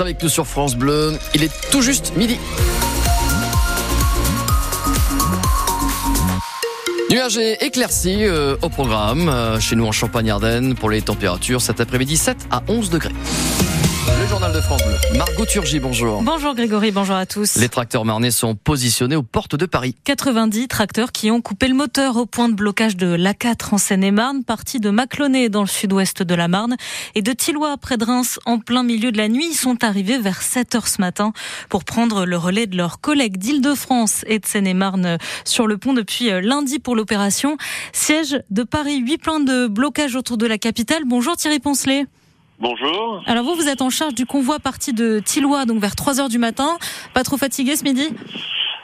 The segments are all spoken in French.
avec nous sur France Bleu. Il est tout juste midi. Nuages et éclaircies euh, au programme euh, chez nous en Champagne-Ardenne pour les températures cet après-midi 7 à 11 degrés. Le journal de France Bleu. Margot Turgy, bonjour. Bonjour Grégory, bonjour à tous. Les tracteurs marnais sont positionnés aux portes de Paris. 90 tracteurs qui ont coupé le moteur au point de blocage de l'A4 en Seine-et-Marne, partie de Maclonnet dans le sud-ouest de la Marne et de Tillois près de Reims en plein milieu de la nuit. Ils sont arrivés vers 7 heures ce matin pour prendre le relais de leurs collègues d'Île-de-France et de Seine-et-Marne sur le pont depuis euh, lundi pour l'opération. Siège de Paris, 8 plans de blocage autour de la capitale. Bonjour Thierry Poncelet. Bonjour. Alors vous, vous êtes en charge du convoi parti de Tillois, donc vers 3 heures du matin. Pas trop fatigué ce midi?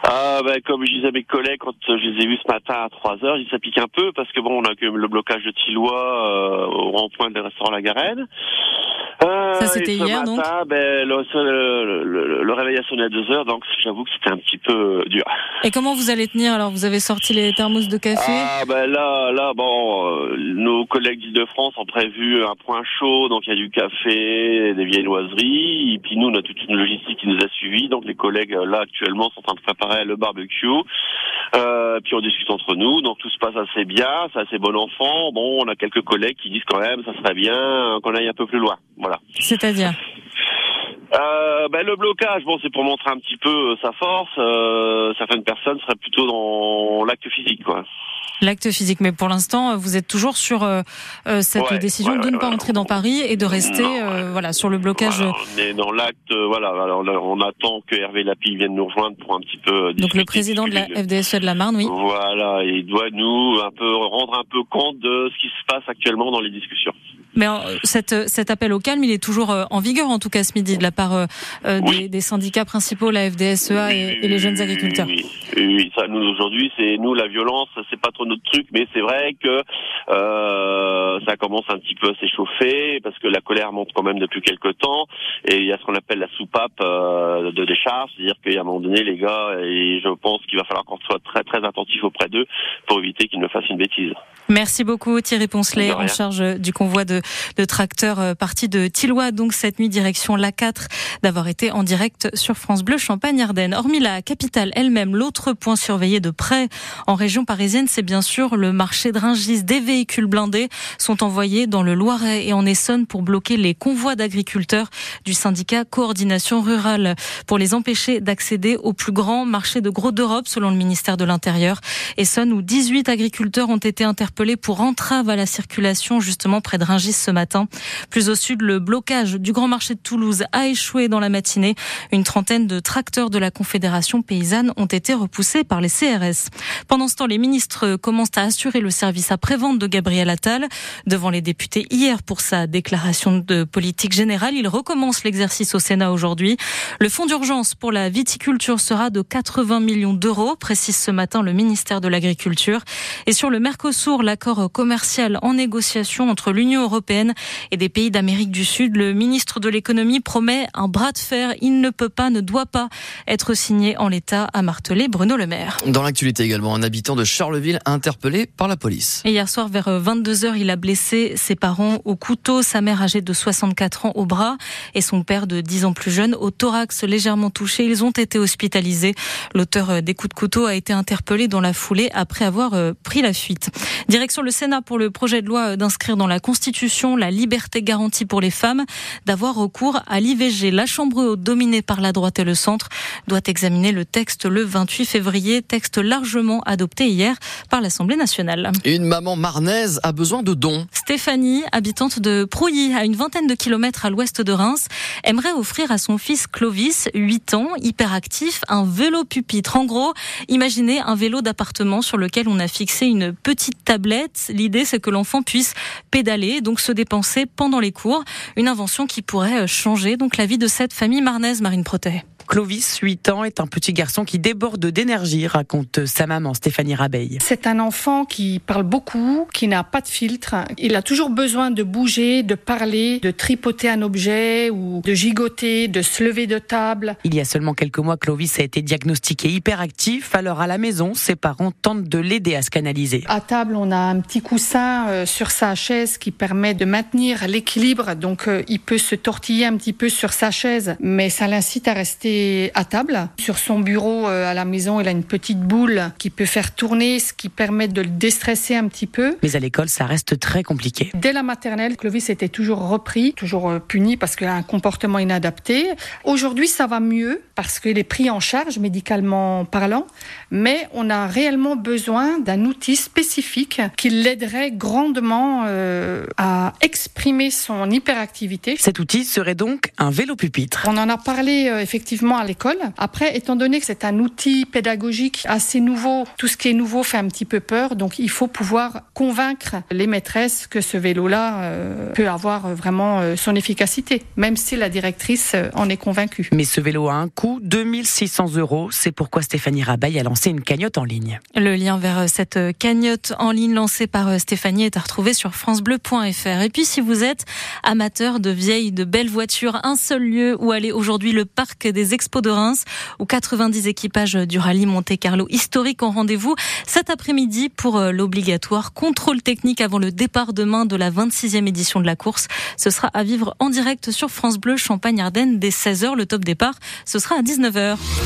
Ah, ben, comme je disais à mes collègues quand je les ai vus ce matin à 3 heures, ils s'appliquent un peu parce que bon, on a quand même le blocage de Tillois euh, au rond-point des restaurants La Garenne. Euh, Ça c'était hier matin, donc? Ben, le, le, le, réveil a sonné à 2 heures, donc j'avoue que c'était un petit peu dur. Et comment vous allez tenir? Alors vous avez sorti les thermos de café? Ah ben là, là, bon, euh, nos collègues d'Île-de-France ont prévu un point chaud, donc il y a du café, des viennoiseries, et puis nous on a toute une logistique qui nous a suivis, donc les collègues là actuellement sont en train de préparer le barbecue. Euh, puis on discute entre nous, donc tout se passe assez bien, c'est assez bon enfant. Bon, on a quelques collègues qui disent quand même, ça serait bien qu'on aille un peu plus loin. Voilà. C'est-à-dire euh, ben, le blocage, bon, c'est pour montrer un petit peu euh, sa force. Euh, certaines personnes seraient plutôt dans l'acte physique, quoi. L'acte physique, mais pour l'instant, vous êtes toujours sur euh, euh cette Ouais, décision ouais, de ne pas entrer dans Paris et de rester, Non, euh, voilà, sur le blocage. Voilà, on est dans l'acte, euh, voilà. Alors là, on attend que Hervé Lapille vienne nous rejoindre pour un petit peu. euh, Donc le discuter, président de la discuter FDSE de la Marne, oui. Voilà, et il doit nous un peu rendre un peu compte de ce qui se passe actuellement dans les discussions. Mais euh, cette, cet appel au calme, il est toujours euh, en vigueur, en tout cas ce midi, de la part euh, euh, Oui. des, des syndicats principaux, la FDSEA et, et les jeunes agriculteurs. Oui, oui, ça, nous aujourd'hui, c'est nous la violence, c'est pas trop notre truc, mais c'est vrai que euh, ça commence un petit peu à s'échauffer parce que la colère monte quand même depuis quelques temps et il y a ce qu'on appelle la soupape euh, de décharge, c'est-à-dire qu'à un moment donné, les gars, et je pense qu'il va falloir qu'on soit très très attentif auprès d'eux pour éviter qu'ils ne fassent une bêtise. Merci beaucoup Thierry Poncelet en charge euh, du convoi de, de tracteurs euh, parti de Tillois, donc cette nuit direction l'A4, d'avoir été en direct sur France Bleu Champagne-Ardenne. Hormis la capitale elle-même, l'autre point surveillé de près en région parisienne, c'est bien sûr le marché de Rungis. Des véhicules blindés sont envoyés dans le Loiret et en Essonne pour bloquer les convois d'agriculteurs du syndicat Coordination Rurale pour les empêcher d'accéder au plus grand marché de gros d'Europe selon le ministère de l'Intérieur. Essonne où 18 agriculteurs ont été interpellés pour entrave à la circulation justement près de Rungis ce matin. Plus au sud, le blocage du grand marché de Toulouse a échoué dans la matinée. Une trentaine de tracteurs de la Confédération paysanne ont été repoussés par les CRS. Pendant ce temps, les ministres commencent à assurer le service après-vente de Gabriel Attal devant les députés hier pour sa déclaration de politique générale. Il recommence l'exercice au Sénat aujourd'hui. Le fonds d'urgence pour la viticulture sera de 80 millions d'euros, précise ce matin le ministère de l'Agriculture. Et sur le Mercosur, l'accord commercial en négociation entre l'Union européenne et des pays d'Amérique du Sud, le ministre de l'économie promet un bras de fer. Il ne peut pas, ne doit pas être signé en l'état, a martelé Bruno Le Maire. Dans l'actualité également, un habitant de Charleville interpellé par la police. Et hier soir, vers 22h, il a blessé ses parents au couteau, sa mère âgée de 64 ans au bras et son père de 10 ans plus jeune au thorax légèrement touché. Ils ont été hospitalisés. L'auteur des coups de couteau a été interpellé dans la foulée après avoir euh, pris la fuite. Direction le Sénat pour le projet de loi d'inscrire dans la Constitution la liberté garantie pour les femmes d'avoir recours à l'IVG. La Chambre haute, dominée par la droite et le centre, doit examiner le texte le 28 février, texte largement adopté hier par l'Assemblée nationale. Une maman marnaise a besoin de dons. Stéphanie, habitante de Prouilly, à une vingtaine de kilomètres à l'ouest de Reims, aimerait offrir à son fils Clovis, 8 ans, hyperactif, un vélo pupitre. En gros, imaginez un vélo d'appartement sur lequel on a fixé une petite tablette. L'idée, c'est que l'enfant puisse pédaler, donc se dépenser pendant les cours. Une invention qui pourrait changer donc la vie de cette famille marnaise, Marine Protet. Clovis, 8 ans, est un petit garçon qui déborde d'énergie, raconte sa maman Stéphanie Rabeille. C'est un enfant qui parle beaucoup, qui n'a pas de filtre. Il a toujours besoin de bouger, de parler, de tripoter un objet ou de gigoter, de se lever de table. Il y a seulement quelques mois, Clovis a été diagnostiqué hyperactif. Alors à la maison, ses parents tentent de l'aider à se canaliser. À table, on a un petit coussin euh, sur sa chaise qui permet de maintenir l'équilibre. Donc euh, il peut se tortiller un petit peu sur sa chaise, mais ça l'incite à rester à table. Sur son bureau euh, à la maison, il a une petite boule qui peut faire tourner, ce qui permet de le déstresser un petit peu. Mais à l'école, ça reste très compliqué. Dès la maternelle, Clovis était toujours repris, toujours puni parce qu'il a un comportement inadapté. Aujourd'hui, ça va mieux parce qu'il est pris en charge médicalement parlant, mais on a réellement besoin d'un outil spécifique qui l'aiderait grandement euh, à exprimer son hyperactivité. Cet outil serait donc un vélo pupitre. On en a parlé euh, effectivement à l'école. Après, étant donné que c'est un outil pédagogique assez nouveau, tout ce qui est nouveau fait un petit peu peur, donc il faut pouvoir convaincre les maîtresses que ce vélo-là euh, peut avoir vraiment son efficacité, même si la directrice en est convaincue. Mais ce vélo a un coût, 2600 euros. C'est pourquoi Stéphanie Rabaille a lancé une cagnotte en ligne. Le lien vers cette cagnotte en ligne lancée par Stéphanie est à retrouver sur francebleu.fr. Et puis si vous êtes amateur de vieilles, de belles voitures, un seul lieu où aller aujourd'hui, le parc des Expos de Reims, où 90 équipages du rallye Monte Carlo historique ont rendez-vous cet après-midi pour euh, l'obligatoire contrôle technique avant le départ demain de la 26e édition de la course. Ce sera à vivre en direct sur France Bleu Champagne-Ardenne dès 16h. Le top départ, ce sera à 19h.